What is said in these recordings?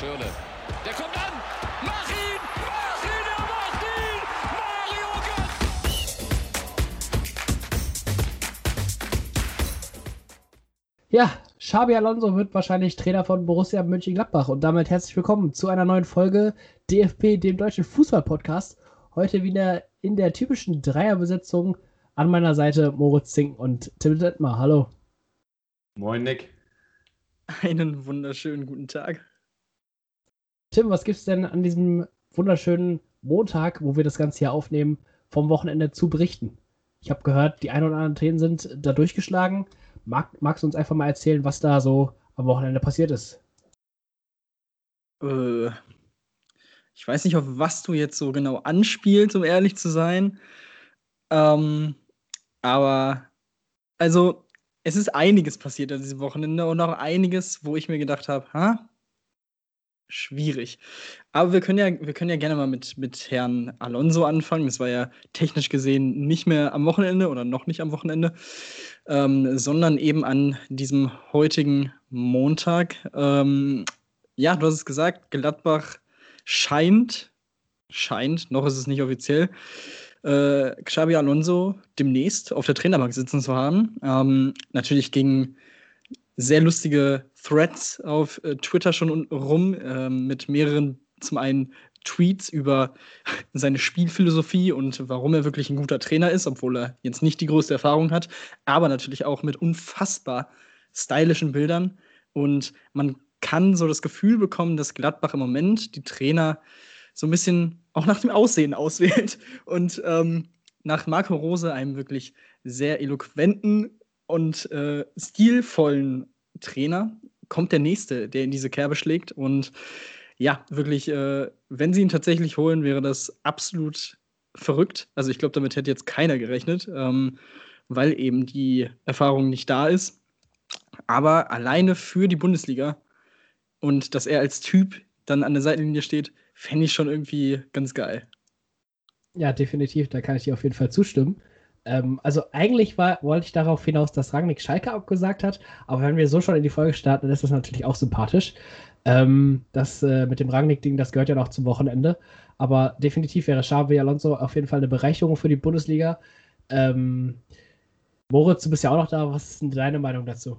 Schirle. Der kommt an. Mach ihn! Mach ihn! Er macht ihn! Mario Götze! Ja, Xabi Alonso wird wahrscheinlich Trainer von Borussia Mönchengladbach und damit herzlich willkommen zu einer neuen Folge DFP, dem deutschen Fußball-Podcast. Heute wieder in der typischen Dreierbesetzung an meiner Seite Moritz Zink und Tim Detmar. Hallo. Moin, Nick. Einen wunderschönen guten Tag. Tim, was gibt es denn an diesem wunderschönen Montag, wo wir das Ganze hier aufnehmen, vom Wochenende zu berichten? Ich habe gehört, die ein oder anderen Themen sind da durchgeschlagen. Mag, magst du uns einfach mal erzählen, was da so am Wochenende passiert ist? Äh, ich weiß nicht, auf was du jetzt so genau anspielst, um ehrlich zu sein. Ähm, aber, also, es ist einiges passiert an diesem Wochenende und auch einiges, wo ich mir gedacht habe, ha, schwierig. Aber wir können ja, wir können ja gerne mal mit, mit Herrn Alonso anfangen. Das war ja technisch gesehen nicht mehr am Wochenende oder noch nicht am Wochenende, ähm, sondern eben an diesem heutigen Montag. Ähm, ja, du hast es gesagt, Gladbach scheint, scheint, noch ist es nicht offiziell, äh, Xabi Alonso demnächst auf der Trainerbank sitzen zu haben. Ähm, natürlich gegen sehr lustige Threads auf äh, Twitter schon rum äh, mit mehreren, zum einen Tweets über seine Spielphilosophie und warum er wirklich ein guter Trainer ist, obwohl er jetzt nicht die größte Erfahrung hat, aber natürlich auch mit unfassbar stylischen Bildern. Und man kann so das Gefühl bekommen, dass Gladbach im Moment die Trainer so ein bisschen auch nach dem Aussehen auswählt und ähm, nach Marco Rose, einem wirklich sehr eloquenten und äh, stilvollen Trainer kommt der nächste, der in diese Kerbe schlägt. Und ja, wirklich, äh, wenn sie ihn tatsächlich holen, wäre das absolut verrückt. Also ich glaube, damit hätte jetzt keiner gerechnet, ähm, weil eben die Erfahrung nicht da ist. Aber alleine für die Bundesliga und dass er als Typ dann an der Seitenlinie steht, fände ich schon irgendwie ganz geil. Ja, definitiv, da kann ich dir auf jeden Fall zustimmen. Ähm, also eigentlich war, wollte ich darauf hinaus, dass Rangnick Schalke abgesagt hat, aber wenn wir so schon in die Folge starten, dann ist das natürlich auch sympathisch. Ähm, das äh, mit dem Rangnick-Ding, das gehört ja noch zum Wochenende. Aber definitiv wäre Xavi Alonso auf jeden Fall eine Bereicherung für die Bundesliga. Ähm, Moritz, du bist ja auch noch da. Was ist denn deine Meinung dazu?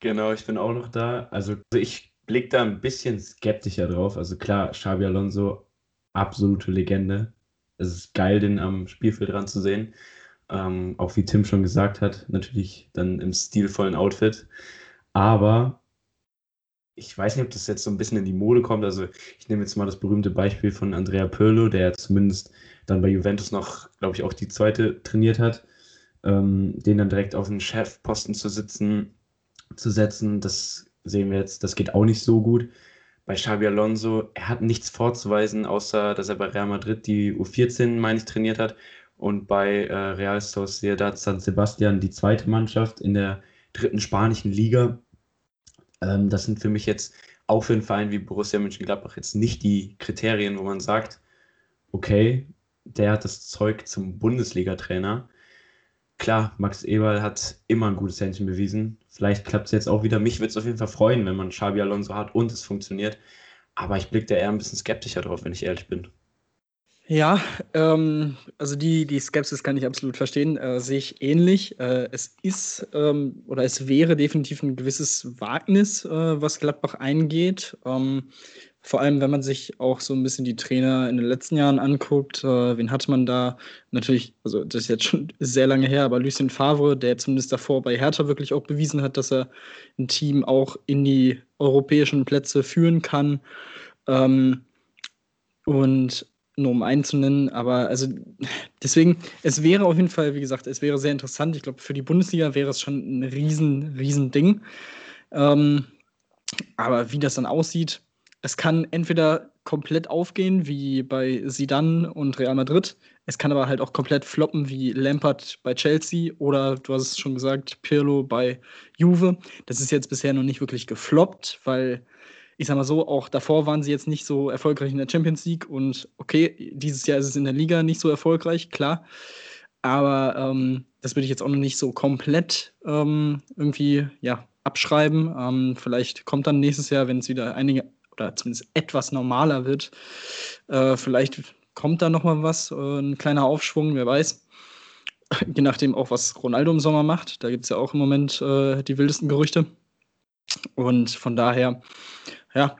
Genau, ich bin auch noch da. Also ich blicke da ein bisschen skeptischer drauf. Also klar, Xavi Alonso, absolute Legende. Es ist geil, den am Spielfeld dran zu sehen. Ähm, auch wie Tim schon gesagt hat, natürlich dann im stilvollen Outfit. Aber ich weiß nicht, ob das jetzt so ein bisschen in die Mode kommt. Also ich nehme jetzt mal das berühmte Beispiel von Andrea Pirlo, der zumindest dann bei Juventus noch, glaube ich, auch die zweite trainiert hat. Ähm, den dann direkt auf den Chefposten zu sitzen, zu setzen, das sehen wir jetzt, das geht auch nicht so gut. Bei Xabi Alonso, er hat nichts vorzuweisen, außer dass er bei Real Madrid die U14, meine ich, trainiert hat und bei äh, Real Sociedad San Sebastian die zweite Mannschaft in der dritten spanischen Liga. Ähm, das sind für mich jetzt auch für einen Verein wie Borussia Mönchengladbach jetzt nicht die Kriterien, wo man sagt, okay, der hat das Zeug zum Bundesliga-Trainer. Klar, Max Eberl hat immer ein gutes Händchen bewiesen. Vielleicht klappt es jetzt auch wieder. Mich würde es auf jeden Fall freuen, wenn man Xabi Alonso hat und es funktioniert. Aber ich blicke da eher ein bisschen skeptischer drauf, wenn ich ehrlich bin. Ja, ähm, also die, die Skepsis kann ich absolut verstehen, äh, sehe ich ähnlich. Äh, es ist ähm, oder es wäre definitiv ein gewisses Wagnis, äh, was Gladbach eingeht. Ähm, vor allem, wenn man sich auch so ein bisschen die Trainer in den letzten Jahren anguckt. Äh, wen hat man da? Natürlich, also das ist jetzt schon sehr lange her, aber Lucien Favre, der zumindest davor bei Hertha wirklich auch bewiesen hat, dass er ein Team auch in die europäischen Plätze führen kann. Ähm, und nur um einen zu nennen. Aber also deswegen, es wäre auf jeden Fall, wie gesagt, es wäre sehr interessant. Ich glaube, für die Bundesliga wäre es schon ein riesen, riesen Ding. Ähm, aber wie das dann aussieht, es kann entweder komplett aufgehen, wie bei Sidan und Real Madrid. Es kann aber halt auch komplett floppen, wie Lampard bei Chelsea oder du hast es schon gesagt, Pirlo bei Juve. Das ist jetzt bisher noch nicht wirklich gefloppt, weil ich sag mal so, auch davor waren sie jetzt nicht so erfolgreich in der Champions League und okay, dieses Jahr ist es in der Liga nicht so erfolgreich, klar. Aber ähm, das würde ich jetzt auch noch nicht so komplett ähm, irgendwie ja, abschreiben. Ähm, vielleicht kommt dann nächstes Jahr, wenn es wieder einige, oder zumindest etwas normaler wird. Äh, vielleicht kommt da noch mal was, äh, ein kleiner Aufschwung, wer weiß. Je nachdem auch, was Ronaldo im Sommer macht. Da gibt es ja auch im Moment äh, die wildesten Gerüchte. Und von daher, ja,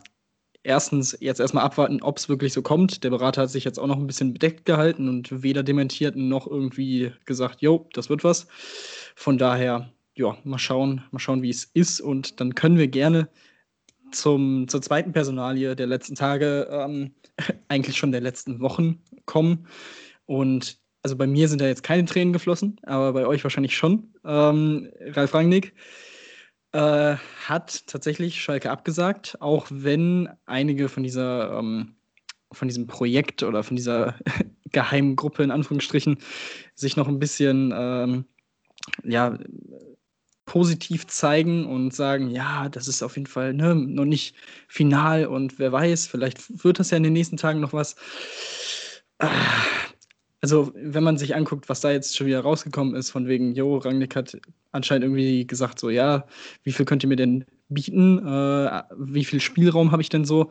erstens jetzt erstmal abwarten, ob es wirklich so kommt. Der Berater hat sich jetzt auch noch ein bisschen bedeckt gehalten und weder dementiert noch irgendwie gesagt, jo, das wird was. Von daher, ja, mal schauen, mal schauen, wie es ist. Und dann können wir gerne zum, zur zweiten Personalie der letzten Tage, ähm, eigentlich schon der letzten Wochen kommen. Und also bei mir sind da jetzt keine Tränen geflossen, aber bei euch wahrscheinlich schon. Ähm, Ralf Rangnick äh, hat tatsächlich Schalke abgesagt, auch wenn einige von dieser ähm, von diesem Projekt oder von dieser geheimen Gruppe in Anführungsstrichen sich noch ein bisschen ähm, ja, positiv zeigen und sagen, ja, das ist auf jeden Fall ne, noch nicht final und wer weiß, vielleicht wird das ja in den nächsten Tagen noch was. Ah, also, wenn man sich anguckt, was da jetzt schon wieder rausgekommen ist, von wegen, Jo, Rangnick hat anscheinend irgendwie gesagt, so, ja, wie viel könnt ihr mir denn bieten? Äh, wie viel Spielraum habe ich denn so?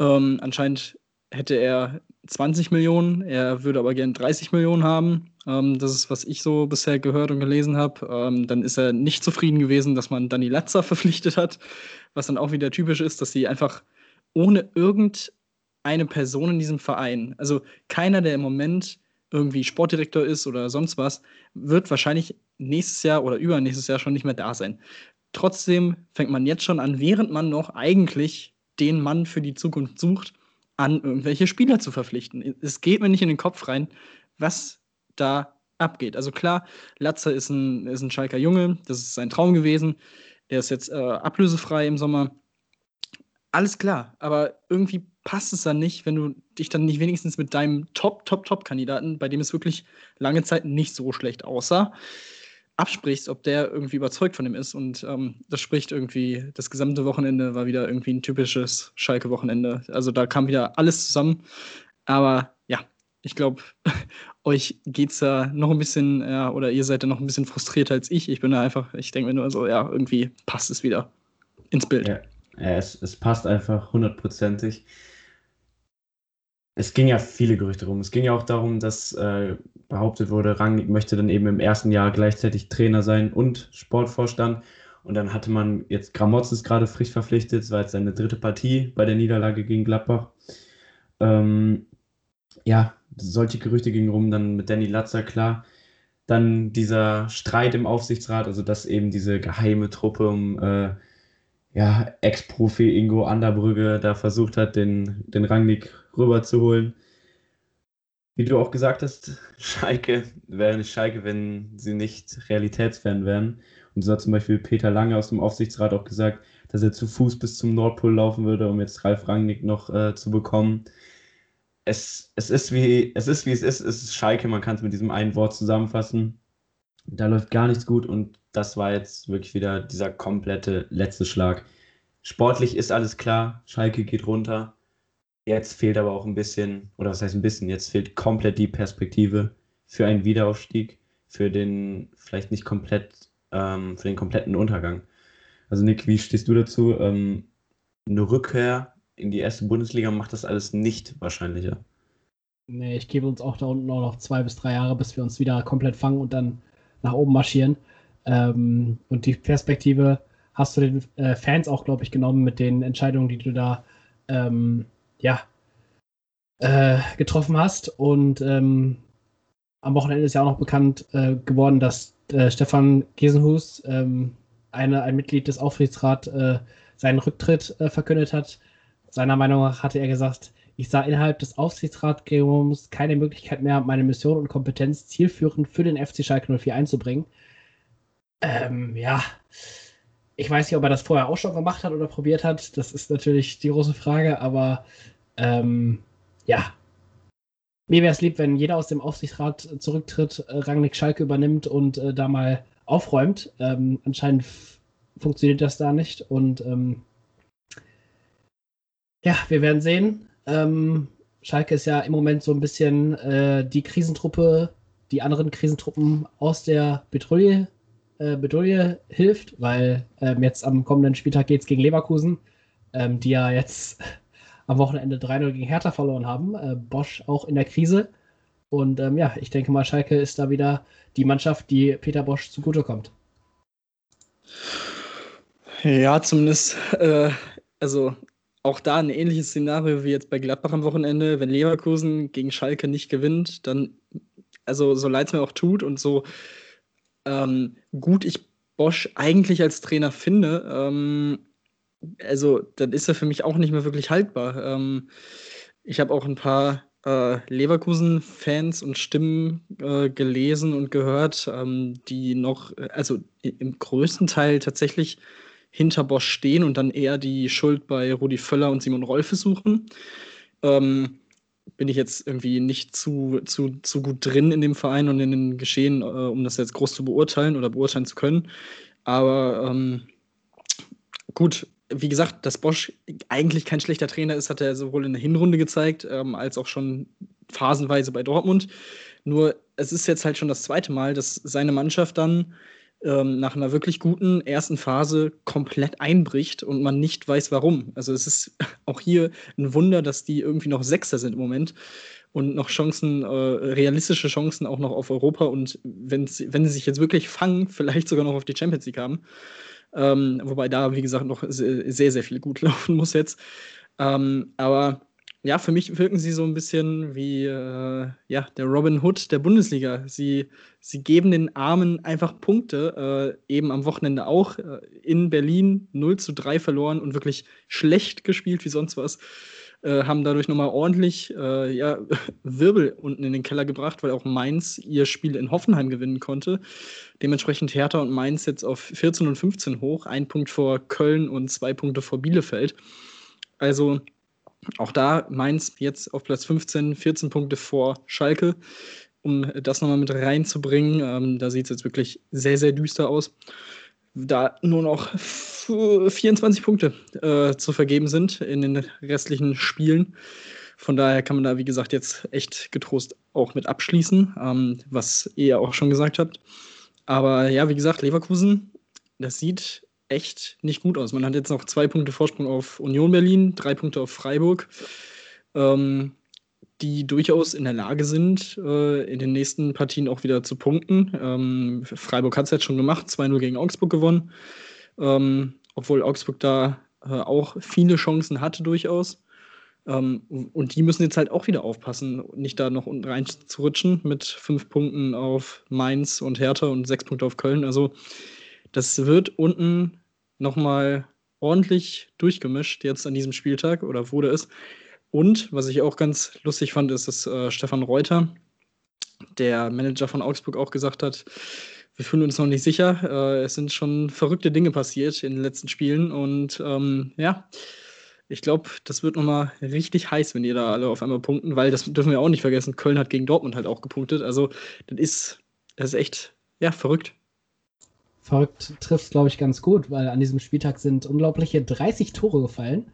Ähm, anscheinend hätte er 20 Millionen, er würde aber gern 30 Millionen haben. Ähm, das ist, was ich so bisher gehört und gelesen habe. Ähm, dann ist er nicht zufrieden gewesen, dass man Danny Latzer verpflichtet hat, was dann auch wieder typisch ist, dass sie einfach ohne irgend eine Person in diesem Verein. Also keiner, der im Moment irgendwie Sportdirektor ist oder sonst was, wird wahrscheinlich nächstes Jahr oder übernächstes Jahr schon nicht mehr da sein. Trotzdem fängt man jetzt schon an, während man noch eigentlich den Mann für die Zukunft sucht, an irgendwelche Spieler zu verpflichten. Es geht mir nicht in den Kopf rein, was da abgeht. Also klar, Latzer ist ein, ist ein Schalker Junge, das ist sein Traum gewesen. Er ist jetzt äh, ablösefrei im Sommer. Alles klar, aber irgendwie passt es dann nicht, wenn du dich dann nicht wenigstens mit deinem Top, Top, Top-Kandidaten, bei dem es wirklich lange Zeit nicht so schlecht aussah, absprichst, ob der irgendwie überzeugt von dem ist. Und ähm, das spricht irgendwie, das gesamte Wochenende war wieder irgendwie ein typisches Schalke-Wochenende. Also da kam wieder alles zusammen. Aber ja, ich glaube, euch geht es da noch ein bisschen, ja, oder ihr seid da noch ein bisschen frustrierter als ich. Ich bin da einfach, ich denke mir nur so, ja, irgendwie passt es wieder ins Bild. Ja, ja es, es passt einfach hundertprozentig es ging ja viele Gerüchte rum. Es ging ja auch darum, dass äh, behauptet wurde, Rangnick möchte dann eben im ersten Jahr gleichzeitig Trainer sein und Sportvorstand. Und dann hatte man jetzt Gramozis gerade frisch verpflichtet. Es war jetzt seine dritte Partie bei der Niederlage gegen Gladbach. Ähm, ja, solche Gerüchte gingen rum, dann mit Danny Latzer, klar. Dann dieser Streit im Aufsichtsrat, also dass eben diese geheime Truppe um äh, ja, Ex-Profi Ingo Anderbrügge da versucht hat, den, den Rangnick rüberzuholen. Wie du auch gesagt hast, Schalke wäre nicht Schalke, wenn sie nicht Realitätsfan wären. Und so hat zum Beispiel Peter Lange aus dem Aufsichtsrat auch gesagt, dass er zu Fuß bis zum Nordpol laufen würde, um jetzt Ralf Rangnick noch äh, zu bekommen. Es, es, ist wie, es ist wie es ist. Es ist Schalke, man kann es mit diesem einen Wort zusammenfassen. Da läuft gar nichts gut und das war jetzt wirklich wieder dieser komplette letzte Schlag. Sportlich ist alles klar, Schalke geht runter. Jetzt fehlt aber auch ein bisschen, oder was heißt ein bisschen, jetzt fehlt komplett die Perspektive für einen Wiederaufstieg, für den vielleicht nicht komplett, ähm, für den kompletten Untergang. Also Nick, wie stehst du dazu? Ähm, eine Rückkehr in die erste Bundesliga macht das alles nicht wahrscheinlicher. Nee, ich gebe uns auch da unten auch noch zwei bis drei Jahre, bis wir uns wieder komplett fangen und dann nach oben marschieren. Ähm, und die Perspektive hast du den äh, Fans auch, glaube ich, genommen mit den Entscheidungen, die du da ähm, ja, äh, getroffen hast. Und ähm, am Wochenende ist ja auch noch bekannt äh, geworden, dass äh, Stefan Gesenhus, ähm, eine, ein Mitglied des Aufsichtsrats, äh, seinen Rücktritt äh, verkündet hat. Seiner Meinung nach hatte er gesagt, ich sah innerhalb des Aufsichtsratgremiums keine Möglichkeit mehr, meine Mission und Kompetenz zielführend für den FC Schalke 04 einzubringen. Ähm, ja, ich weiß nicht, ob er das vorher auch schon gemacht hat oder probiert hat. Das ist natürlich die große Frage, aber ähm, ja. Mir wäre es lieb, wenn jeder aus dem Aufsichtsrat zurücktritt, äh, Rangnick Schalke übernimmt und äh, da mal aufräumt. Ähm, anscheinend funktioniert das da nicht und ähm, ja, wir werden sehen. Ähm, Schalke ist ja im Moment so ein bisschen äh, die Krisentruppe, die anderen Krisentruppen aus der Petrouille, äh, Petrouille hilft, weil ähm, jetzt am kommenden Spieltag geht es gegen Leverkusen. ähm, die ja jetzt am Wochenende 3-0 gegen Hertha verloren haben. Äh, Bosch auch in der Krise. Und ähm, ja, ich denke mal, Schalke ist da wieder die Mannschaft, die Peter Bosch zugutekommt. Ja, zumindest, äh, also auch da ein ähnliches Szenario wie jetzt bei Gladbach am Wochenende. Wenn Leverkusen gegen Schalke nicht gewinnt, dann, also so leid es mir auch tut und so ähm, gut ich Bosch eigentlich als Trainer finde, ähm, also dann ist er für mich auch nicht mehr wirklich haltbar. Ähm, ich habe auch ein paar äh, Leverkusen-Fans und Stimmen äh, gelesen und gehört, ähm, die noch, äh, also im größten Teil tatsächlich hinter Bosch stehen und dann eher die Schuld bei Rudi Völler und Simon Rolfe suchen. Ähm, bin ich jetzt irgendwie nicht zu, zu, zu gut drin in dem Verein und in den Geschehen, äh, um das jetzt groß zu beurteilen oder beurteilen zu können. Aber ähm, gut, wie gesagt, dass Bosch eigentlich kein schlechter Trainer ist, hat er sowohl in der Hinrunde gezeigt, ähm, als auch schon phasenweise bei Dortmund. Nur es ist jetzt halt schon das zweite Mal, dass seine Mannschaft dann ähm, nach einer wirklich guten ersten Phase komplett einbricht und man nicht weiß warum. Also es ist auch hier ein Wunder, dass die irgendwie noch Sechster sind im Moment und noch Chancen, äh, realistische Chancen auch noch auf Europa und wenn sie, sich jetzt wirklich fangen, vielleicht sogar noch auf die Champions League haben. Ähm, wobei da, wie gesagt, noch sehr, sehr viel gut laufen muss jetzt. Ähm, aber ja, für mich wirken sie so ein bisschen wie äh, ja, der Robin Hood der Bundesliga. Sie, sie geben den Armen einfach Punkte, äh, eben am Wochenende auch äh, in Berlin 0 zu 3 verloren und wirklich schlecht gespielt wie sonst was. Äh, haben dadurch nochmal ordentlich äh, ja, Wirbel unten in den Keller gebracht, weil auch Mainz ihr Spiel in Hoffenheim gewinnen konnte. Dementsprechend Hertha und Mainz jetzt auf 14 und 15 hoch, ein Punkt vor Köln und zwei Punkte vor Bielefeld. Also auch da Mainz jetzt auf Platz 15, 14 Punkte vor Schalke. Um das nochmal mit reinzubringen, ähm, da sieht es jetzt wirklich sehr, sehr düster aus. Da nur noch 24 Punkte äh, zu vergeben sind in den restlichen Spielen. Von daher kann man da, wie gesagt, jetzt echt getrost auch mit abschließen, ähm, was ihr auch schon gesagt habt. Aber ja, wie gesagt, Leverkusen, das sieht echt nicht gut aus. Man hat jetzt noch zwei Punkte Vorsprung auf Union Berlin, drei Punkte auf Freiburg, ähm, die durchaus in der Lage sind, äh, in den nächsten Partien auch wieder zu punkten. Ähm, Freiburg hat es jetzt schon gemacht, 2-0 gegen Augsburg gewonnen, ähm, obwohl Augsburg da äh, auch viele Chancen hatte durchaus. Ähm, und die müssen jetzt halt auch wieder aufpassen, nicht da noch unten rein zu rutschen mit fünf Punkten auf Mainz und Hertha und sechs Punkte auf Köln. Also das wird unten nochmal ordentlich durchgemischt jetzt an diesem Spieltag oder wurde es. Und was ich auch ganz lustig fand, ist, dass äh, Stefan Reuter, der Manager von Augsburg, auch gesagt hat, wir fühlen uns noch nicht sicher. Äh, es sind schon verrückte Dinge passiert in den letzten Spielen. Und ähm, ja, ich glaube, das wird nochmal richtig heiß, wenn die da alle auf einmal punkten, weil das dürfen wir auch nicht vergessen. Köln hat gegen Dortmund halt auch gepunktet. Also, das ist, das ist echt, ja, verrückt verrückt trifft, glaube ich, ganz gut, weil an diesem Spieltag sind unglaubliche 30 Tore gefallen.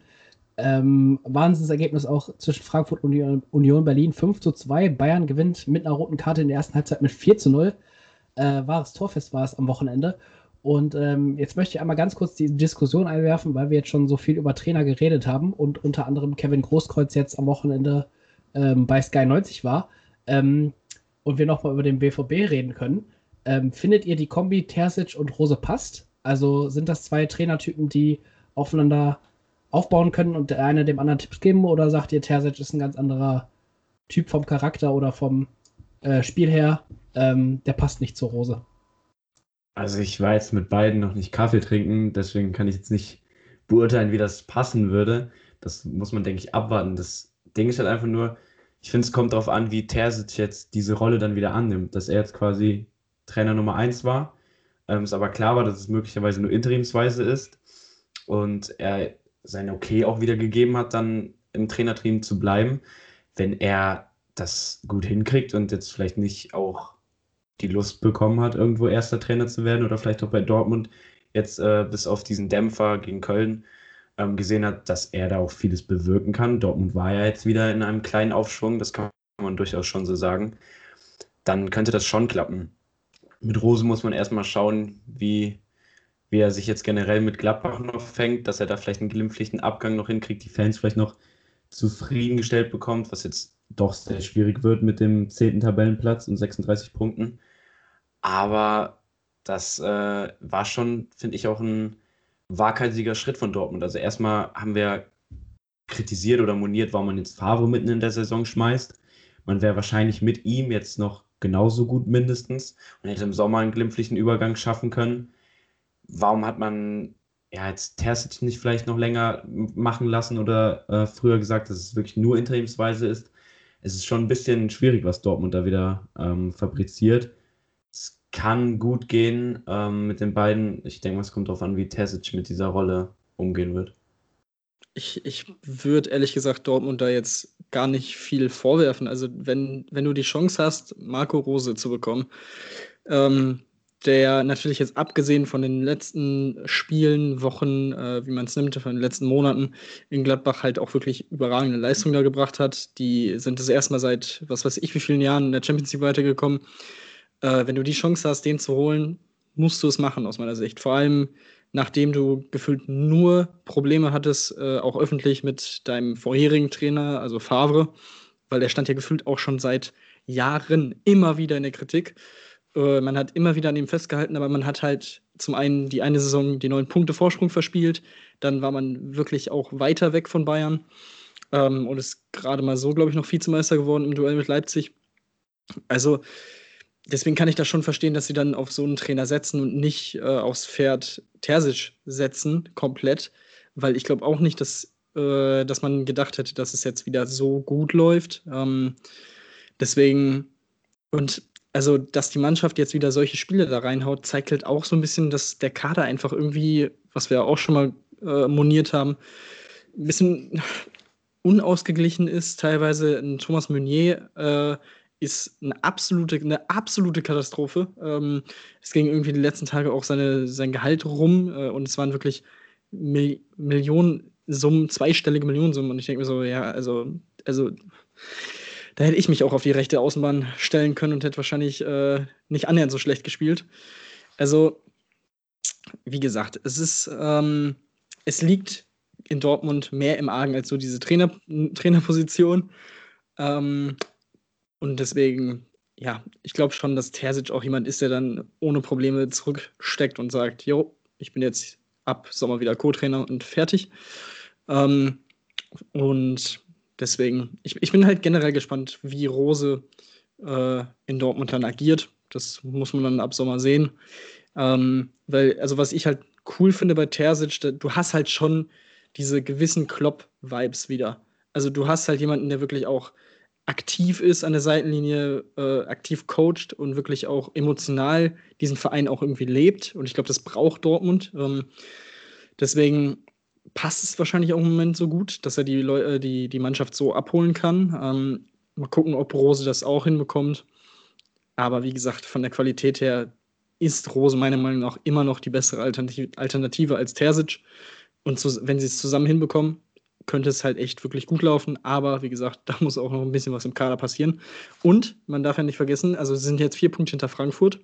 Ähm, Wahnsinnsergebnis auch zwischen Frankfurt und Union Berlin 5 zu 2. Bayern gewinnt mit einer roten Karte in der ersten Halbzeit mit 4 zu 0. Äh, wahres Torfest war es am Wochenende. Und ähm, jetzt möchte ich einmal ganz kurz die Diskussion einwerfen, weil wir jetzt schon so viel über Trainer geredet haben und unter anderem Kevin Großkreuz jetzt am Wochenende ähm, bei Sky 90 war. Ähm, und wir nochmal über den BVB reden können. Ähm, findet ihr die Kombi Terzic und Rose passt? Also sind das zwei Trainertypen, die aufeinander aufbauen können und der eine dem anderen Tipps geben? Oder sagt ihr, Terzic ist ein ganz anderer Typ vom Charakter oder vom äh, Spiel her? Ähm, der passt nicht zur Rose. Also ich war jetzt mit beiden noch nicht Kaffee trinken, deswegen kann ich jetzt nicht beurteilen, wie das passen würde. Das muss man, denke ich, abwarten. Das Ding ist halt einfach nur, ich finde, es kommt darauf an, wie Terzic jetzt diese Rolle dann wieder annimmt, dass er jetzt quasi Trainer Nummer 1 war. Ähm, es aber klar war, dass es möglicherweise nur interimsweise ist und er sein Okay auch wieder gegeben hat, dann im Trainerteam zu bleiben. Wenn er das gut hinkriegt und jetzt vielleicht nicht auch die Lust bekommen hat, irgendwo erster Trainer zu werden oder vielleicht auch bei Dortmund jetzt äh, bis auf diesen Dämpfer gegen Köln ähm, gesehen hat, dass er da auch vieles bewirken kann. Dortmund war ja jetzt wieder in einem kleinen Aufschwung, das kann man durchaus schon so sagen. Dann könnte das schon klappen mit Rose muss man erstmal schauen, wie, wie er sich jetzt generell mit Gladbach noch fängt, dass er da vielleicht einen glimpflichen Abgang noch hinkriegt, die Fans vielleicht noch zufriedengestellt bekommt, was jetzt doch sehr schwierig wird mit dem 10. Tabellenplatz und 36 Punkten. Aber das äh, war schon, finde ich, auch ein waghalsiger Schritt von Dortmund. Also erstmal haben wir kritisiert oder moniert, warum man jetzt Favre mitten in der Saison schmeißt. Man wäre wahrscheinlich mit ihm jetzt noch genauso gut mindestens und hätte im Sommer einen glimpflichen Übergang schaffen können. Warum hat man ja jetzt Terzic nicht vielleicht noch länger machen lassen oder äh, früher gesagt, dass es wirklich nur interimsweise ist? Es ist schon ein bisschen schwierig, was Dortmund da wieder ähm, fabriziert. Es kann gut gehen ähm, mit den beiden. Ich denke, es kommt darauf an, wie Terzic mit dieser Rolle umgehen wird. Ich, ich würde ehrlich gesagt Dortmund da jetzt gar nicht viel vorwerfen. Also, wenn, wenn du die Chance hast, Marco Rose zu bekommen, ähm, der natürlich jetzt abgesehen von den letzten Spielen, Wochen, äh, wie man es nimmt, von den letzten Monaten in Gladbach halt auch wirklich überragende Leistungen da gebracht hat. Die sind das erste Mal seit, was weiß ich, wie vielen Jahren in der Champions League weitergekommen. Äh, wenn du die Chance hast, den zu holen, musst du es machen, aus meiner Sicht. Vor allem, nachdem du gefühlt nur Probleme hattest, äh, auch öffentlich mit deinem vorherigen Trainer, also Favre, weil der stand ja gefühlt auch schon seit Jahren immer wieder in der Kritik. Äh, man hat immer wieder an ihm festgehalten, aber man hat halt zum einen die eine Saison die neun Punkte Vorsprung verspielt, dann war man wirklich auch weiter weg von Bayern ähm, und ist gerade mal so, glaube ich, noch Vizemeister geworden im Duell mit Leipzig. Also deswegen kann ich das schon verstehen, dass sie dann auf so einen Trainer setzen und nicht äh, aufs Pferd Terzic setzen, komplett. Weil ich glaube auch nicht, dass, äh, dass man gedacht hätte, dass es jetzt wieder so gut läuft. Ähm, deswegen, und also, dass die Mannschaft jetzt wieder solche Spiele da reinhaut, zeigt halt auch so ein bisschen, dass der Kader einfach irgendwie, was wir auch schon mal äh, moniert haben, ein bisschen unausgeglichen ist. Teilweise ein Thomas Meunier äh, ist eine absolute, eine absolute Katastrophe. Ähm, es ging irgendwie die letzten Tage auch seine, sein Gehalt rum äh, und es waren wirklich Mil Millionensummen, zweistellige Millionensummen. Und ich denke mir so, ja, also, also da hätte ich mich auch auf die rechte Außenbahn stellen können und hätte wahrscheinlich äh, nicht annähernd so schlecht gespielt. Also, wie gesagt, es ist, ähm, es liegt in Dortmund mehr im Argen als so diese Trainer, Trainerposition. Ähm, und deswegen, ja, ich glaube schon, dass Terzic auch jemand ist, der dann ohne Probleme zurücksteckt und sagt, jo, ich bin jetzt ab Sommer wieder Co-Trainer und fertig. Ähm, und deswegen, ich, ich bin halt generell gespannt, wie Rose äh, in Dortmund dann agiert. Das muss man dann ab Sommer sehen. Ähm, weil, also was ich halt cool finde bei Terzic, du hast halt schon diese gewissen Klopp-Vibes wieder. Also du hast halt jemanden, der wirklich auch aktiv ist an der Seitenlinie, äh, aktiv coacht und wirklich auch emotional diesen Verein auch irgendwie lebt. Und ich glaube, das braucht Dortmund. Ähm, deswegen passt es wahrscheinlich auch im Moment so gut, dass er die, Leu äh, die, die Mannschaft so abholen kann. Ähm, mal gucken, ob Rose das auch hinbekommt. Aber wie gesagt, von der Qualität her ist Rose meiner Meinung nach immer noch die bessere Alternative als Terzic. Und zu, wenn sie es zusammen hinbekommen, könnte es halt echt wirklich gut laufen. Aber wie gesagt, da muss auch noch ein bisschen was im Kader passieren. Und man darf ja nicht vergessen, also sie sind jetzt vier Punkte hinter Frankfurt.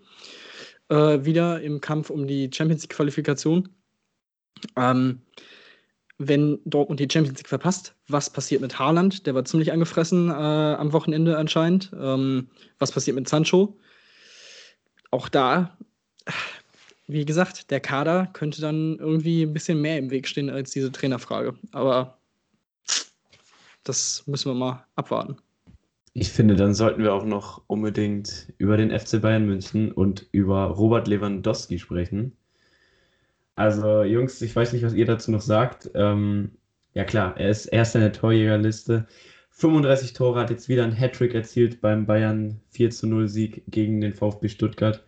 Äh, wieder im Kampf um die Champions League-Qualifikation. Ähm, wenn Dortmund die Champions League verpasst, was passiert mit Haaland? Der war ziemlich angefressen äh, am Wochenende anscheinend. Ähm, was passiert mit Sancho? Auch da, wie gesagt, der Kader könnte dann irgendwie ein bisschen mehr im Weg stehen als diese Trainerfrage. Aber das müssen wir mal abwarten. Ich finde, dann sollten wir auch noch unbedingt über den FC Bayern München und über Robert Lewandowski sprechen. Also, Jungs, ich weiß nicht, was ihr dazu noch sagt. Ähm, ja, klar, er ist erster in der Torjägerliste. 35 Tore hat jetzt wieder ein Hattrick erzielt beim Bayern 4 zu 0 Sieg gegen den VfB Stuttgart.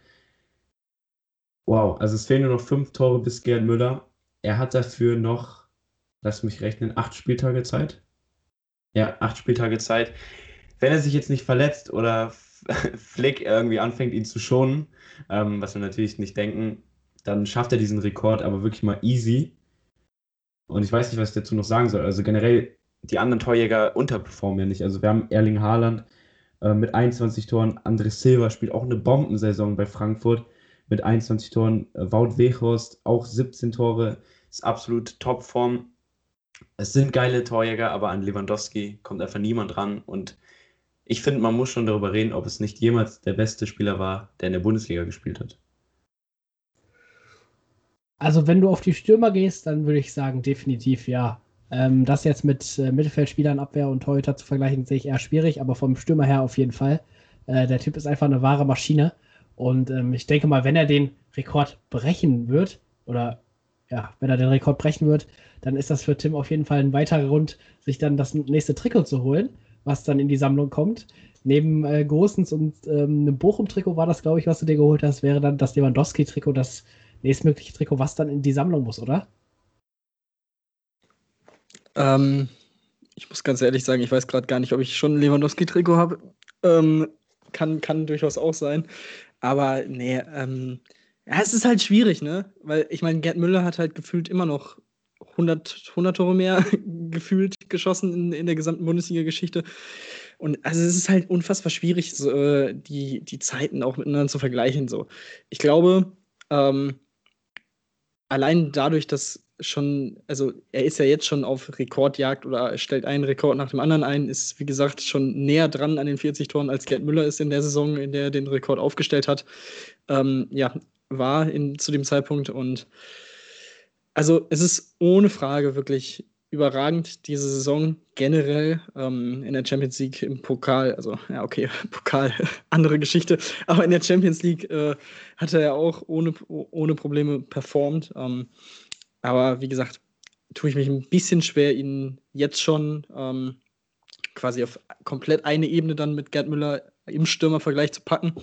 Wow, also es fehlen nur noch fünf Tore bis Gerd Müller. Er hat dafür noch, lass mich rechnen, acht Spieltage Zeit ja, acht Spieltage Zeit. Wenn er sich jetzt nicht verletzt oder Flick irgendwie anfängt, ihn zu schonen, ähm, was wir natürlich nicht denken, dann schafft er diesen Rekord aber wirklich mal easy. Und ich weiß nicht, was ich dazu noch sagen soll. Also generell, die anderen Torjäger unterperformen ja nicht. Also wir haben Erling Haaland äh, mit 21 Toren, André Silva spielt auch eine Bombensaison bei Frankfurt mit 21 Toren. Äh, Wout Weghorst auch 17 Tore, ist absolut Topform. Es sind geile Torjäger, aber an Lewandowski kommt einfach niemand ran. Und ich finde, man muss schon darüber reden, ob es nicht jemals der beste Spieler war, der in der Bundesliga gespielt hat. Also, wenn du auf die Stürmer gehst, dann würde ich sagen, definitiv ja. Ähm, das jetzt mit äh, Mittelfeldspielern, Abwehr und Torhüter zu vergleichen, sehe ich eher schwierig, aber vom Stürmer her auf jeden Fall. Äh, der Typ ist einfach eine wahre Maschine. Und ähm, ich denke mal, wenn er den Rekord brechen wird, oder ja, wenn er den Rekord brechen wird, dann ist das für Tim auf jeden Fall ein weiterer Grund, sich dann das nächste Trikot zu holen, was dann in die Sammlung kommt. Neben äh, Großens und ähm, einem Bochum-Trikot war das, glaube ich, was du dir geholt hast, wäre dann das Lewandowski-Trikot das nächstmögliche Trikot, was dann in die Sammlung muss, oder? Ähm, ich muss ganz ehrlich sagen, ich weiß gerade gar nicht, ob ich schon ein Lewandowski-Trikot habe. Ähm, kann, kann durchaus auch sein. Aber nee, ähm, ja, es ist halt schwierig, ne? Weil ich meine, Gerd Müller hat halt gefühlt immer noch 100, 100 Tore mehr gefühlt geschossen in, in der gesamten Bundesliga-Geschichte. Und also es ist halt unfassbar schwierig, so, äh, die, die Zeiten auch miteinander zu vergleichen. So. Ich glaube, ähm, allein dadurch, dass schon, also er ist ja jetzt schon auf Rekordjagd oder stellt einen Rekord nach dem anderen ein, ist wie gesagt schon näher dran an den 40 Toren, als Gerd Müller ist in der Saison, in der er den Rekord aufgestellt hat. Ähm, ja, war in, zu dem Zeitpunkt und also es ist ohne Frage wirklich überragend diese Saison generell ähm, in der Champions League im Pokal. Also ja, okay, Pokal, andere Geschichte. Aber in der Champions League äh, hat er ja auch ohne, ohne Probleme performt. Ähm, aber wie gesagt, tue ich mich ein bisschen schwer, ihn jetzt schon ähm, quasi auf komplett eine Ebene dann mit Gerd Müller im Stürmervergleich zu packen.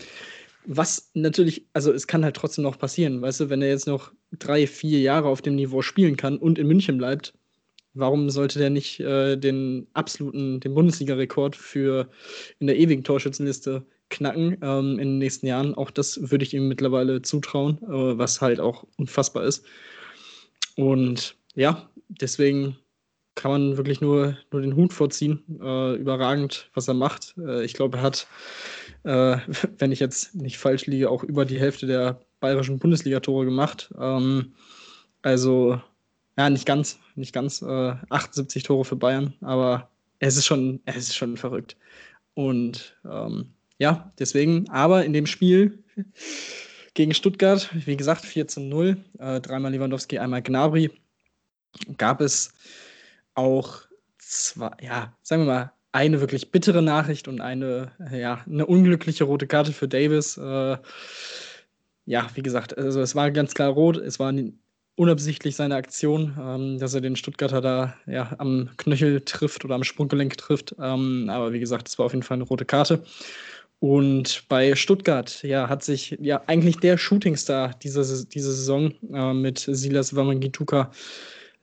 Was natürlich, also es kann halt trotzdem noch passieren, weißt du, wenn er jetzt noch drei, vier Jahre auf dem Niveau spielen kann und in München bleibt, warum sollte der nicht äh, den absoluten, den Bundesliga-Rekord für in der ewigen Torschützenliste knacken ähm, in den nächsten Jahren? Auch das würde ich ihm mittlerweile zutrauen, äh, was halt auch unfassbar ist. Und ja, deswegen kann man wirklich nur, nur den Hut vorziehen. Äh, überragend, was er macht. Äh, ich glaube, er hat, äh, wenn ich jetzt nicht falsch liege, auch über die Hälfte der bayerischen Bundesligatore gemacht. Ähm, also, ja, nicht ganz, nicht ganz. 78 äh, Tore für Bayern, aber es ist schon, es ist schon verrückt. Und ähm, ja, deswegen, aber in dem Spiel gegen Stuttgart, wie gesagt, 4 zu 0, äh, dreimal Lewandowski, einmal Gnabry, gab es auch zwei, ja, sagen wir mal, eine wirklich bittere Nachricht und eine, ja, eine unglückliche rote Karte für Davis. Äh, ja, wie gesagt, also es war ganz klar rot, es war unabsichtlich seine Aktion, ähm, dass er den Stuttgarter da ja, am Knöchel trifft oder am Sprunggelenk trifft. Ähm, aber wie gesagt, es war auf jeden Fall eine rote Karte. Und bei Stuttgart ja, hat sich ja eigentlich der Shootingstar dieser, diese Saison äh, mit Silas Wamangituka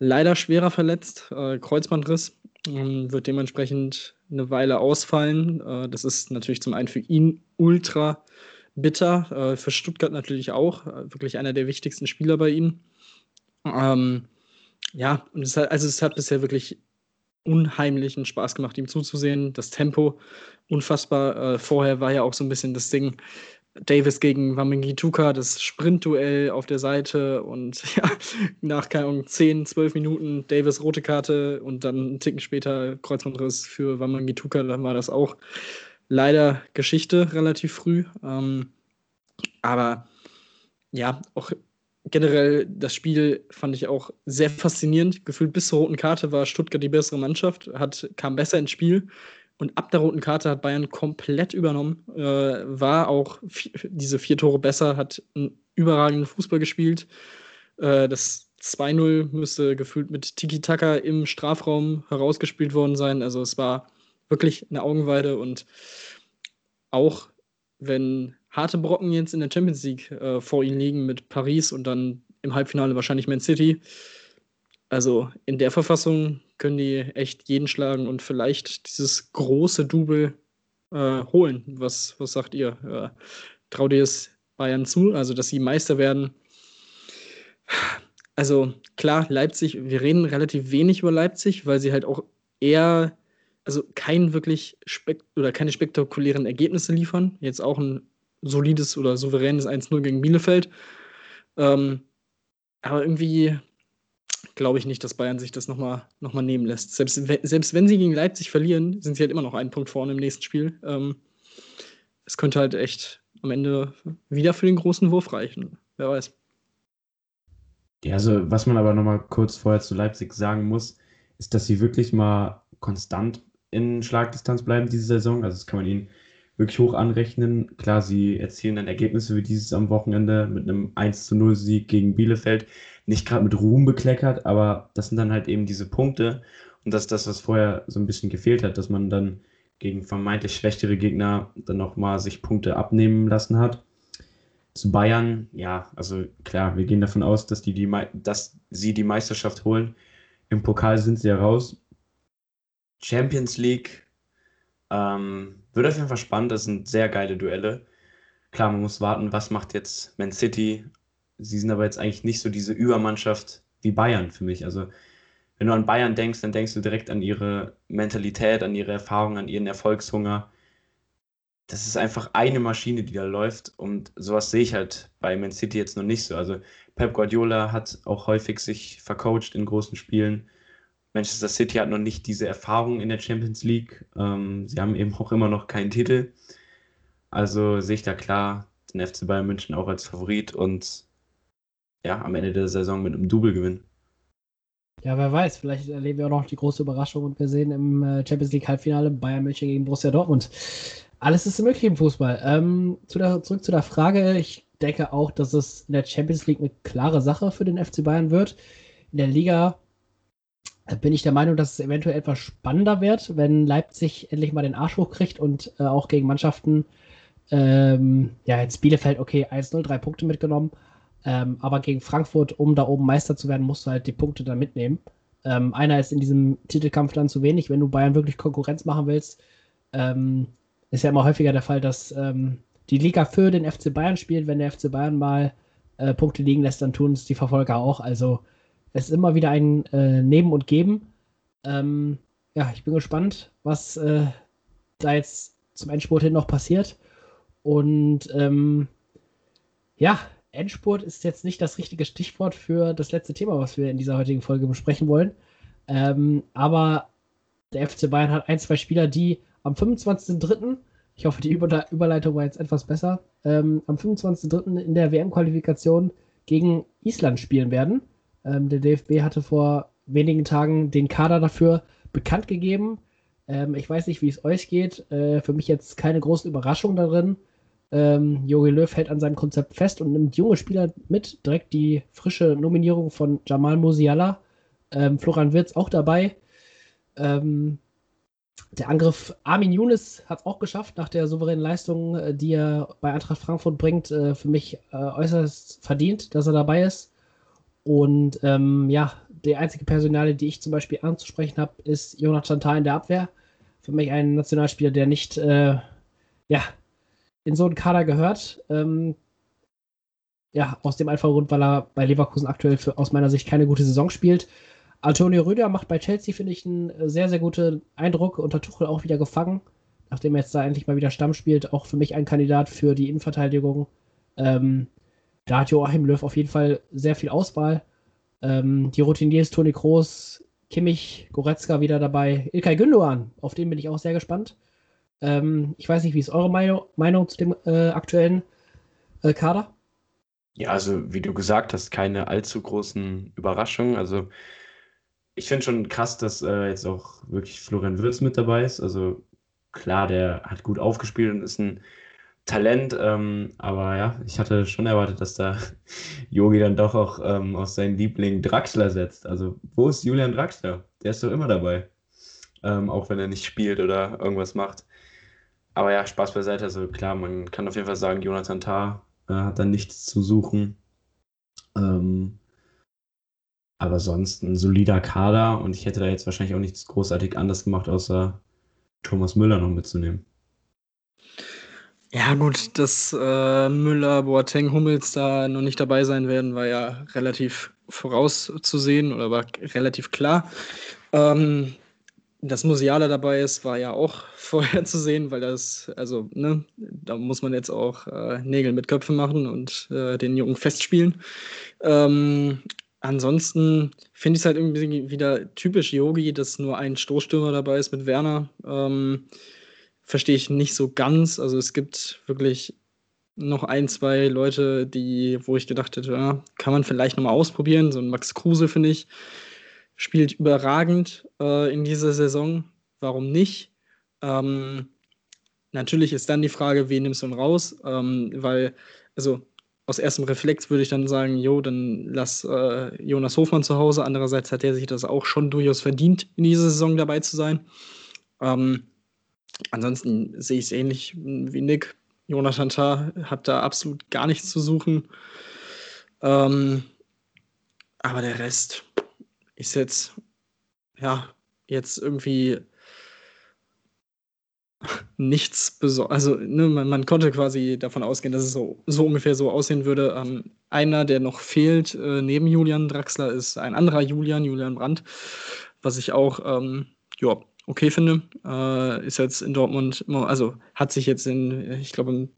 leider schwerer verletzt, äh, Kreuzbandriss, ähm, wird dementsprechend eine Weile ausfallen. Äh, das ist natürlich zum einen für ihn ultra bitter, äh, für Stuttgart natürlich auch, äh, wirklich einer der wichtigsten Spieler bei ihnen. Ähm, ja, und es hat, also es hat bisher wirklich unheimlichen Spaß gemacht, ihm zuzusehen. Das Tempo unfassbar. Äh, vorher war ja auch so ein bisschen das Ding, Davis gegen Wamengituka, das Sprintduell auf der Seite und ja, nach keine Ahnung, 10, 12 Minuten Davis rote Karte und dann einen Ticken später Kreuzbandriss für Wamengituka, dann war das auch leider Geschichte relativ früh. Ähm, aber ja, auch generell das Spiel fand ich auch sehr faszinierend. Gefühlt bis zur roten Karte war Stuttgart die bessere Mannschaft, hat, kam besser ins Spiel. Und ab der roten Karte hat Bayern komplett übernommen, äh, war auch diese vier Tore besser, hat einen überragenden Fußball gespielt. Äh, das 2-0 müsste gefühlt mit Tiki-Taka im Strafraum herausgespielt worden sein. Also es war wirklich eine Augenweide und auch wenn harte Brocken jetzt in der Champions League äh, vor ihnen liegen mit Paris und dann im Halbfinale wahrscheinlich Man City, also in der Verfassung können die echt jeden schlagen und vielleicht dieses große Double äh, holen. Was, was sagt ihr? Äh, traut ihr es Bayern zu, also dass sie Meister werden? Also klar, Leipzig, wir reden relativ wenig über Leipzig, weil sie halt auch eher, also kein wirklich spek oder keine spektakulären Ergebnisse liefern. Jetzt auch ein solides oder souveränes 1-0 gegen Bielefeld. Ähm, aber irgendwie glaube ich nicht, dass Bayern sich das nochmal noch mal nehmen lässt. Selbst, selbst wenn sie gegen Leipzig verlieren, sind sie halt immer noch einen Punkt vorne im nächsten Spiel. Ähm, es könnte halt echt am Ende wieder für den großen Wurf reichen. Wer weiß. Ja, also was man aber nochmal kurz vorher zu Leipzig sagen muss, ist, dass sie wirklich mal konstant in Schlagdistanz bleiben diese Saison. Also das kann man ihnen wirklich hoch anrechnen. Klar, sie erzielen dann Ergebnisse wie dieses am Wochenende mit einem 1 zu 0 Sieg gegen Bielefeld. Nicht gerade mit Ruhm bekleckert, aber das sind dann halt eben diese Punkte. Und das ist das, was vorher so ein bisschen gefehlt hat, dass man dann gegen vermeintlich schlechtere Gegner dann nochmal sich Punkte abnehmen lassen hat. Zu Bayern, ja, also klar, wir gehen davon aus, dass, die die, dass sie die Meisterschaft holen. Im Pokal sind sie ja raus. Champions League ähm, wird auf jeden Fall spannend. Das sind sehr geile Duelle. Klar, man muss warten, was macht jetzt Man City. Sie sind aber jetzt eigentlich nicht so diese Übermannschaft wie Bayern für mich. Also, wenn du an Bayern denkst, dann denkst du direkt an ihre Mentalität, an ihre Erfahrung, an ihren Erfolgshunger das ist einfach eine Maschine, die da läuft. Und sowas sehe ich halt bei Man City jetzt noch nicht so. Also Pep Guardiola hat auch häufig sich vercoacht in großen Spielen. Manchester City hat noch nicht diese Erfahrung in der Champions League. Ähm, sie haben eben auch immer noch keinen Titel. Also sehe ich da klar den FC Bayern München auch als Favorit und ja, am Ende der Saison mit einem Double gewinnen. Ja, wer weiß, vielleicht erleben wir auch noch die große Überraschung und wir sehen im äh, Champions League Halbfinale Bayern München gegen Borussia Dortmund. Alles ist möglich im Fußball. Ähm, zu der, zurück zu der Frage. Ich denke auch, dass es in der Champions League eine klare Sache für den FC Bayern wird. In der Liga bin ich der Meinung, dass es eventuell etwas spannender wird, wenn Leipzig endlich mal den Arsch hochkriegt und äh, auch gegen Mannschaften, ähm, ja, jetzt Bielefeld, okay, 1-0, drei Punkte mitgenommen. Ähm, aber gegen Frankfurt, um da oben Meister zu werden, musst du halt die Punkte dann mitnehmen. Ähm, einer ist in diesem Titelkampf dann zu wenig, wenn du Bayern wirklich Konkurrenz machen willst. Ähm, ist ja immer häufiger der Fall, dass ähm, die Liga für den FC Bayern spielt. Wenn der FC Bayern mal äh, Punkte liegen lässt, dann tun es die Verfolger auch. Also es ist immer wieder ein äh, Nehmen und Geben. Ähm, ja, ich bin gespannt, was äh, da jetzt zum Endspurt hin noch passiert. Und ähm, ja, Endspurt ist jetzt nicht das richtige Stichwort für das letzte Thema, was wir in dieser heutigen Folge besprechen wollen. Ähm, aber der FC Bayern hat ein, zwei Spieler, die am 25.03., ich hoffe, die Über Überleitung war jetzt etwas besser, ähm, am 25.03. in der WM-Qualifikation gegen Island spielen werden. Ähm, der DFB hatte vor wenigen Tagen den Kader dafür bekannt gegeben. Ähm, ich weiß nicht, wie es euch geht. Äh, für mich jetzt keine große Überraschung darin. Ähm, Jogi Löw hält an seinem Konzept fest und nimmt junge Spieler mit. Direkt die frische Nominierung von Jamal Musiala. Ähm, Florian Wirtz auch dabei. Ähm, der Angriff Armin Younes hat es auch geschafft, nach der souveränen Leistung, äh, die er bei Eintracht Frankfurt bringt. Äh, für mich äh, äußerst verdient, dass er dabei ist. Und ähm, ja, die einzige Personale, die ich zum Beispiel anzusprechen habe, ist Jonathan Tah in der Abwehr. Für mich ein Nationalspieler, der nicht äh, ja, in so einen Kader gehört. Ähm, ja, aus dem einfachen Grund, weil er bei Leverkusen aktuell für, aus meiner Sicht keine gute Saison spielt. Antonio Rüder macht bei Chelsea, finde ich, einen äh, sehr, sehr guten Eindruck. Unter Tuchel auch wieder gefangen, nachdem er jetzt da endlich mal wieder Stamm spielt. Auch für mich ein Kandidat für die Innenverteidigung. Ähm, da hat Joachim Löw auf jeden Fall sehr viel Auswahl. Ähm, die Routiniers Toni Kroos, Kimmich, Goretzka wieder dabei. Ilkay Gündogan, auf den bin ich auch sehr gespannt. Ähm, ich weiß nicht, wie ist eure Meinung, Meinung zu dem äh, aktuellen äh, Kader? Ja, also wie du gesagt hast, keine allzu großen Überraschungen. Also ich finde schon krass, dass äh, jetzt auch wirklich Florian Wirtz mit dabei ist. Also klar, der hat gut aufgespielt und ist ein Talent, ähm, aber ja, ich hatte schon erwartet, dass da Yogi dann doch auch ähm, auf seinen Liebling Draxler setzt. Also, wo ist Julian Draxler? Der ist doch immer dabei. Ähm, auch wenn er nicht spielt oder irgendwas macht. Aber ja, Spaß beiseite. Also klar, man kann auf jeden Fall sagen, Jonathan Tah äh, hat da nichts zu suchen. Ähm, aber sonst ein solider Kader und ich hätte da jetzt wahrscheinlich auch nichts großartig anders gemacht, außer Thomas Müller noch mitzunehmen. Ja, gut, dass äh, Müller, Boateng, Hummels da noch nicht dabei sein werden, war ja relativ vorauszusehen oder war relativ klar. Ähm, dass Musiala dabei ist, war ja auch vorher zu sehen, weil das, also, ne, da muss man jetzt auch äh, Nägel mit Köpfen machen und äh, den Jungen festspielen. Ähm, ansonsten finde ich es halt irgendwie wieder typisch Yogi, dass nur ein Stoßstürmer dabei ist mit Werner. Ähm, Verstehe ich nicht so ganz. Also es gibt wirklich noch ein, zwei Leute, die, wo ich gedacht hätte, ja, kann man vielleicht nochmal ausprobieren. So ein Max Kruse, finde ich, spielt überragend äh, in dieser Saison. Warum nicht? Ähm, natürlich ist dann die Frage, wen nimmst du denn raus? Ähm, weil, also aus erstem Reflex würde ich dann sagen, jo, dann lass äh, Jonas Hofmann zu Hause. Andererseits hat er sich das auch schon durchaus verdient, in dieser Saison dabei zu sein. Ähm, ansonsten sehe ich es ähnlich wie Nick. Jonathan Tah hat da absolut gar nichts zu suchen. Ähm, aber der Rest ist jetzt, ja, jetzt irgendwie nichts Besonderes. Also, ne, man, man, konnte quasi davon ausgehen, dass es so, so ungefähr so aussehen würde. Ähm, einer, der noch fehlt, äh, neben Julian Draxler, ist ein anderer Julian, Julian Brandt, was ich auch, ähm, ja, okay finde. Äh, ist jetzt in Dortmund, also hat sich jetzt in, ich glaube, im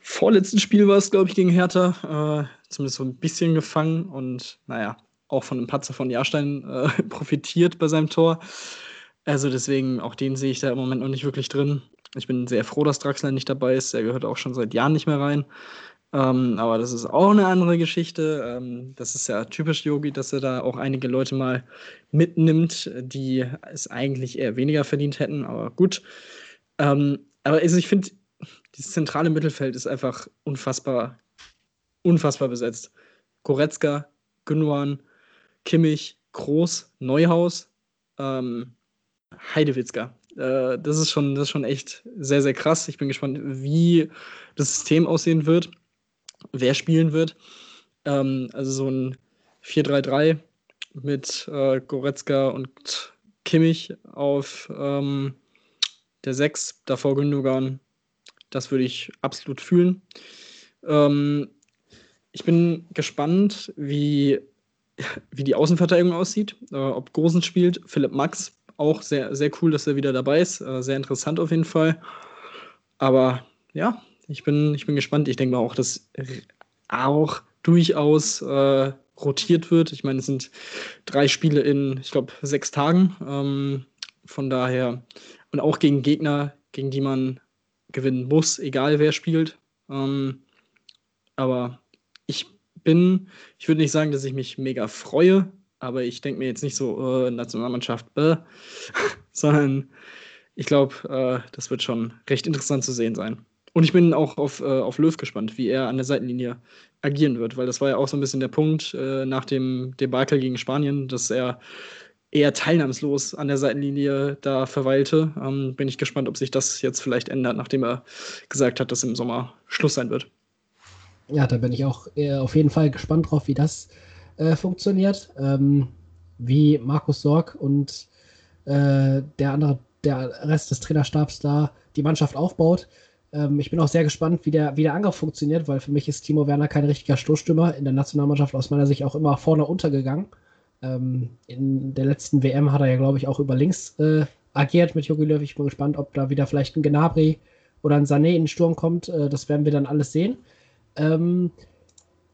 vorletzten Spiel war es, glaube ich, gegen Hertha, äh, zumindest so ein bisschen gefangen und naja, auch von einem Patzer von Jahrstein äh, profitiert bei seinem Tor. Also deswegen, auch den sehe ich da im Moment noch nicht wirklich drin. Ich bin sehr froh, dass Draxler nicht dabei ist. Er gehört auch schon seit Jahren nicht mehr rein. Ähm, aber das ist auch eine andere Geschichte. Ähm, das ist ja typisch Yogi, dass er da auch einige Leute mal mitnimmt, die es eigentlich eher weniger verdient hätten. Aber gut. Ähm, aber also ich finde, dieses zentrale Mittelfeld ist einfach unfassbar, unfassbar besetzt. Goretzka, Gündogan, Kimmich, Groß, Neuhaus, ähm, Heidewitzka. Äh, das, ist schon, das ist schon echt sehr, sehr krass. Ich bin gespannt, wie das System aussehen wird wer spielen wird. Ähm, also so ein 4-3-3 mit äh, Goretzka und Kimmich auf ähm, der 6, davor Gündogan. Das würde ich absolut fühlen. Ähm, ich bin gespannt, wie, wie die Außenverteidigung aussieht. Äh, ob Gosen spielt, Philipp Max, auch sehr, sehr cool, dass er wieder dabei ist. Äh, sehr interessant auf jeden Fall. Aber ja, ich bin, ich bin gespannt. Ich denke mal auch, dass auch durchaus äh, rotiert wird. Ich meine, es sind drei Spiele in, ich glaube, sechs Tagen. Ähm, von daher, und auch gegen Gegner, gegen die man gewinnen muss, egal wer spielt. Ähm, aber ich bin, ich würde nicht sagen, dass ich mich mega freue, aber ich denke mir jetzt nicht so, äh, Nationalmannschaft, äh, sondern ich glaube, äh, das wird schon recht interessant zu sehen sein. Und ich bin auch auf, äh, auf Löw gespannt, wie er an der Seitenlinie agieren wird, weil das war ja auch so ein bisschen der Punkt äh, nach dem Debakel gegen Spanien, dass er eher teilnahmslos an der Seitenlinie da verweilte. Ähm, bin ich gespannt, ob sich das jetzt vielleicht ändert, nachdem er gesagt hat, dass im Sommer Schluss sein wird. Ja, da bin ich auch äh, auf jeden Fall gespannt drauf, wie das äh, funktioniert. Ähm, wie Markus Sorg und äh, der andere, der Rest des Trainerstabs da die Mannschaft aufbaut. Ähm, ich bin auch sehr gespannt, wie der, wie der Angriff funktioniert, weil für mich ist Timo Werner kein richtiger Stoßstürmer. In der Nationalmannschaft aus meiner Sicht auch immer vorne untergegangen. Ähm, in der letzten WM hat er ja, glaube ich, auch über links äh, agiert mit Jogi Löw. Ich bin gespannt, ob da wieder vielleicht ein Gnabry oder ein Sané in den Sturm kommt. Äh, das werden wir dann alles sehen. Ähm,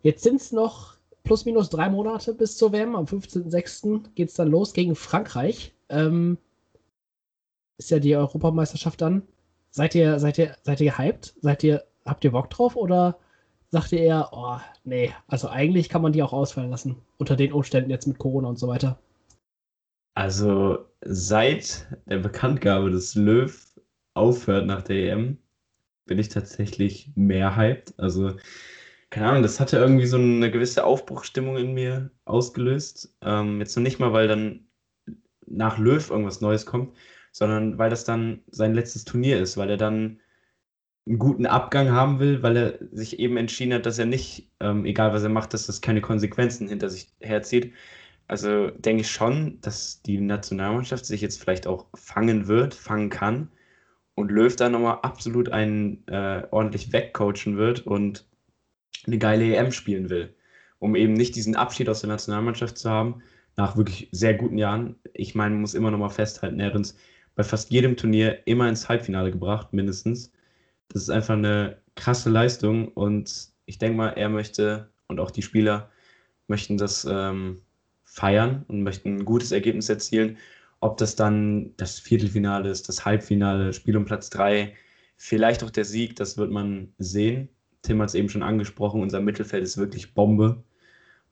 jetzt sind es noch plus minus drei Monate bis zur WM. Am 15.06. geht es dann los gegen Frankreich. Ähm, ist ja die Europameisterschaft dann. Seid ihr, seid ihr, seid ihr gehypt? Seid ihr, habt ihr Bock drauf oder sagt ihr eher, oh, nee, also eigentlich kann man die auch ausfallen lassen, unter den Umständen jetzt mit Corona und so weiter? Also seit der Bekanntgabe des Löw aufhört nach der EM, bin ich tatsächlich mehr hyped. Also, keine Ahnung, das hatte irgendwie so eine gewisse Aufbruchstimmung in mir ausgelöst. Ähm, jetzt noch nicht mal, weil dann nach Löw irgendwas Neues kommt, sondern weil das dann sein letztes Turnier ist, weil er dann einen guten Abgang haben will, weil er sich eben entschieden hat, dass er nicht, ähm, egal was er macht, dass das keine Konsequenzen hinter sich herzieht. Also denke ich schon, dass die Nationalmannschaft sich jetzt vielleicht auch fangen wird, fangen kann und Löw da nochmal absolut einen äh, ordentlich wegcoachen wird und eine geile EM spielen will, um eben nicht diesen Abschied aus der Nationalmannschaft zu haben, nach wirklich sehr guten Jahren. Ich meine, man muss immer noch mal festhalten, er hat uns bei fast jedem Turnier immer ins Halbfinale gebracht, mindestens. Das ist einfach eine krasse Leistung und ich denke mal, er möchte und auch die Spieler möchten das ähm, feiern und möchten ein gutes Ergebnis erzielen. Ob das dann das Viertelfinale ist, das Halbfinale, Spiel um Platz 3, vielleicht auch der Sieg, das wird man sehen. Tim hat es eben schon angesprochen, unser Mittelfeld ist wirklich Bombe.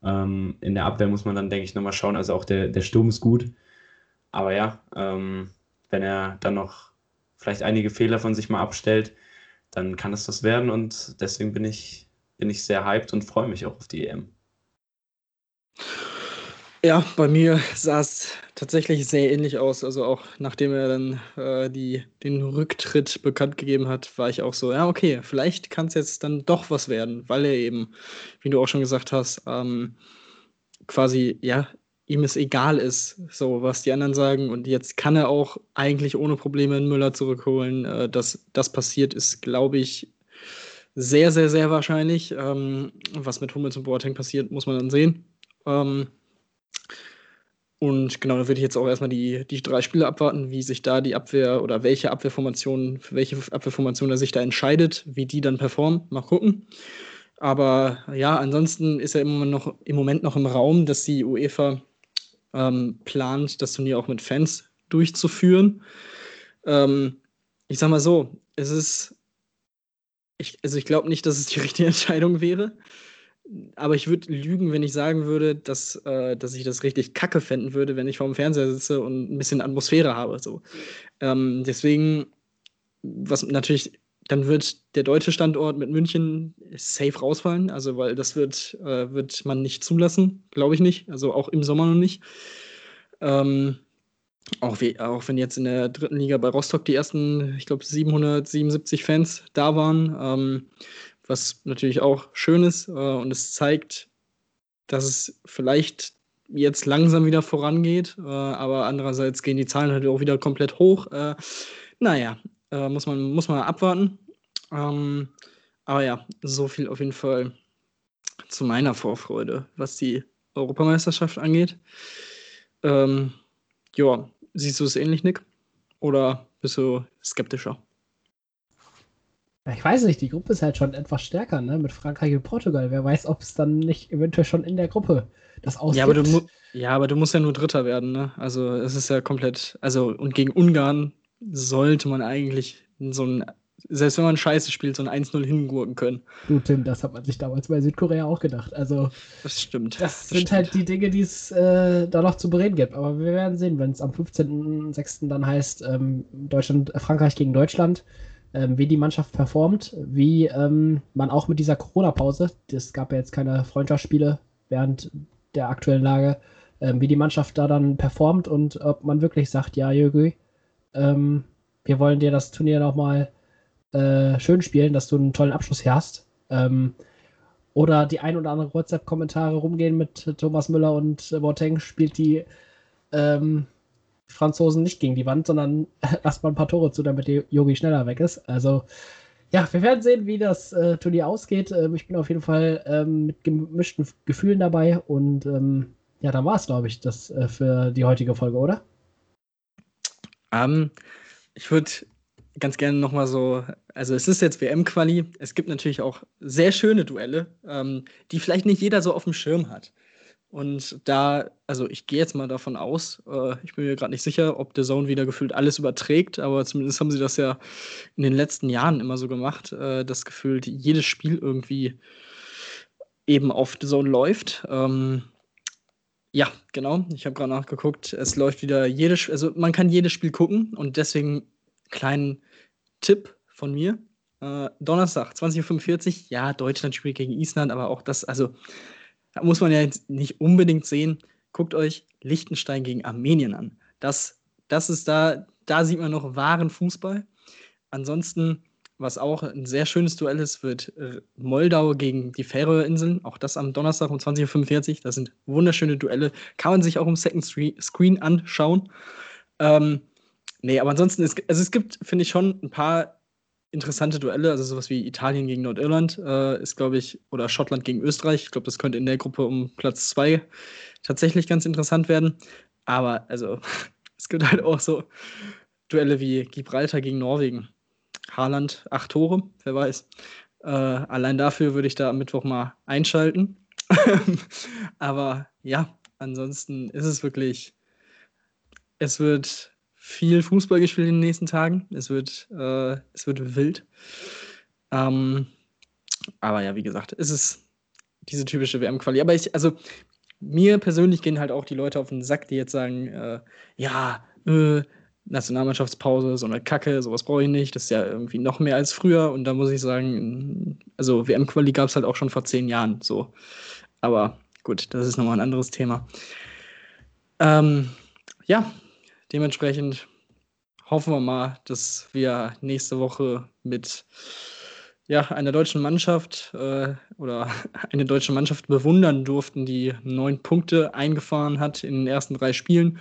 Ähm, in der Abwehr muss man dann, denke ich, nochmal schauen. Also auch der, der Sturm ist gut. Aber ja, ähm, wenn er dann noch vielleicht einige Fehler von sich mal abstellt, dann kann es das werden. Und deswegen bin ich, bin ich sehr hyped und freue mich auch auf die EM. Ja, bei mir sah es tatsächlich sehr ähnlich aus. Also auch nachdem er dann äh, die, den Rücktritt bekannt gegeben hat, war ich auch so, ja, okay, vielleicht kann es jetzt dann doch was werden, weil er eben, wie du auch schon gesagt hast, ähm, quasi, ja, ihm es egal ist, so was die anderen sagen. Und jetzt kann er auch eigentlich ohne Probleme einen Müller zurückholen. Äh, dass das passiert, ist, glaube ich, sehr, sehr, sehr wahrscheinlich. Ähm, was mit Hummels und Boateng passiert, muss man dann sehen. Ähm, und genau, da würde ich jetzt auch erstmal die, die drei Spiele abwarten, wie sich da die Abwehr oder welche Abwehrformation, für welche Abwehrformation er sich da entscheidet, wie die dann performen. Mal gucken. Aber ja, ansonsten ist er immer noch im Moment noch im Raum, dass die UEFA ähm, plant, das Turnier auch mit Fans durchzuführen. Ähm, ich sag mal so, es ist, ich, also ich glaube nicht, dass es die richtige Entscheidung wäre aber ich würde lügen, wenn ich sagen würde, dass, äh, dass ich das richtig kacke fänden würde, wenn ich vorm Fernseher sitze und ein bisschen Atmosphäre habe. So. Ähm, deswegen, was natürlich, dann wird der deutsche Standort mit München safe rausfallen, also weil das wird, äh, wird man nicht zulassen, glaube ich nicht, also auch im Sommer noch nicht. Ähm, auch, wie, auch wenn jetzt in der dritten Liga bei Rostock die ersten, ich glaube, 777 Fans da waren, ähm, was natürlich auch schön ist. Äh, und es zeigt, dass es vielleicht jetzt langsam wieder vorangeht, äh, aber andererseits gehen die Zahlen halt auch wieder komplett hoch. Äh, naja, äh, muss, man, muss man abwarten. Ähm, aber ja, so viel auf jeden Fall zu meiner Vorfreude, was die Europameisterschaft angeht. Ähm, ja, siehst du es ähnlich, Nick? Oder bist du skeptischer? Ich weiß nicht, die Gruppe ist halt schon etwas stärker, ne? Mit Frankreich und Portugal. Wer weiß, ob es dann nicht eventuell schon in der Gruppe das ausgibt. Ja, aber du, ja, aber du musst ja nur Dritter werden, ne? Also es ist ja komplett, also und gegen Ungarn sollte man eigentlich so ein, selbst wenn man Scheiße spielt, so ein 1-0 hingurken können. Du, Tim, das hat man sich damals bei Südkorea auch gedacht. Also das stimmt. Das, das sind stimmt. halt die Dinge, die es äh, da noch zu bereden gibt. Aber wir werden sehen, wenn es am 15.06. dann heißt, ähm, Deutschland, äh, Frankreich gegen Deutschland ähm, wie die Mannschaft performt, wie ähm, man auch mit dieser Corona-Pause, es gab ja jetzt keine Freundschaftsspiele während der aktuellen Lage, ähm, wie die Mannschaft da dann performt und ob man wirklich sagt, ja, Jürgen, ähm, wir wollen dir das Turnier nochmal äh, schön spielen, dass du einen tollen Abschluss hier hast. Ähm, oder die ein oder andere WhatsApp-Kommentare rumgehen mit Thomas Müller und Boateng spielt die ähm, Franzosen nicht gegen die Wand, sondern lasst mal ein paar Tore zu, damit die Yogi schneller weg ist. Also, ja, wir werden sehen, wie das äh, Turnier ausgeht. Ähm, ich bin auf jeden Fall ähm, mit gemischten Gefühlen dabei und ähm, ja, dann war es, glaube ich, das äh, für die heutige Folge, oder? Ähm, ich würde ganz gerne nochmal so, also es ist jetzt WM-Quali, es gibt natürlich auch sehr schöne Duelle, ähm, die vielleicht nicht jeder so auf dem Schirm hat. Und da, also ich gehe jetzt mal davon aus, äh, ich bin mir gerade nicht sicher, ob der Zone wieder gefühlt alles überträgt, aber zumindest haben sie das ja in den letzten Jahren immer so gemacht, äh, dass gefühlt jedes Spiel irgendwie eben auf The Zone läuft. Ähm, ja, genau. Ich habe gerade nachgeguckt. Es läuft wieder jedes, also man kann jedes Spiel gucken und deswegen kleinen Tipp von mir. Äh, Donnerstag, 20.45 Uhr, ja, Deutschland spielt gegen Island, aber auch das, also da muss man ja jetzt nicht unbedingt sehen. Guckt euch Liechtenstein gegen Armenien an. Das, das ist da, da sieht man noch wahren Fußball. Ansonsten, was auch ein sehr schönes Duell ist, wird Moldau gegen die Färöerinseln. Auch das am Donnerstag um 20.45 Uhr. Das sind wunderschöne Duelle. Kann man sich auch im Second Screen anschauen. Ähm, nee, aber ansonsten, ist, also es gibt, finde ich, schon ein paar interessante Duelle, also sowas wie Italien gegen Nordirland äh, ist, glaube ich, oder Schottland gegen Österreich. Ich glaube, das könnte in der Gruppe um Platz zwei tatsächlich ganz interessant werden. Aber also, es gibt halt auch so Duelle wie Gibraltar gegen Norwegen. Haaland, acht Tore, wer weiß. Äh, allein dafür würde ich da am Mittwoch mal einschalten. Aber ja, ansonsten ist es wirklich, es wird viel Fußball gespielt in den nächsten Tagen. Es wird, äh, es wird wild. Ähm, aber ja, wie gesagt, es ist diese typische WM-Quali. Aber ich, also mir persönlich gehen halt auch die Leute auf den Sack, die jetzt sagen, äh, ja, äh, Nationalmannschaftspause, so eine Kacke, sowas brauche ich nicht. Das ist ja irgendwie noch mehr als früher. Und da muss ich sagen, also WM-Quali gab es halt auch schon vor zehn Jahren so. Aber gut, das ist nochmal ein anderes Thema. Ähm, ja, dementsprechend hoffen wir mal, dass wir nächste Woche mit ja, einer deutschen Mannschaft äh, oder eine deutsche Mannschaft bewundern durften, die neun Punkte eingefahren hat in den ersten drei Spielen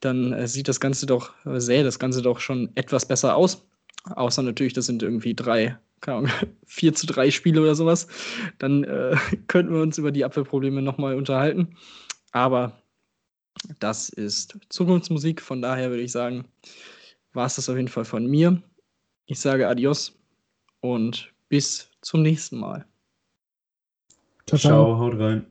dann äh, sieht das Ganze doch, äh, sähe das Ganze doch schon etwas besser aus. Außer natürlich, das sind irgendwie drei, keine Ahnung, vier zu drei Spiele oder sowas. Dann äh, könnten wir uns über die Abwehrprobleme nochmal unterhalten. Aber das ist Zukunftsmusik. Von daher würde ich sagen, war es das auf jeden Fall von mir. Ich sage Adios und bis zum nächsten Mal. Ciao, ciao. ciao haut rein.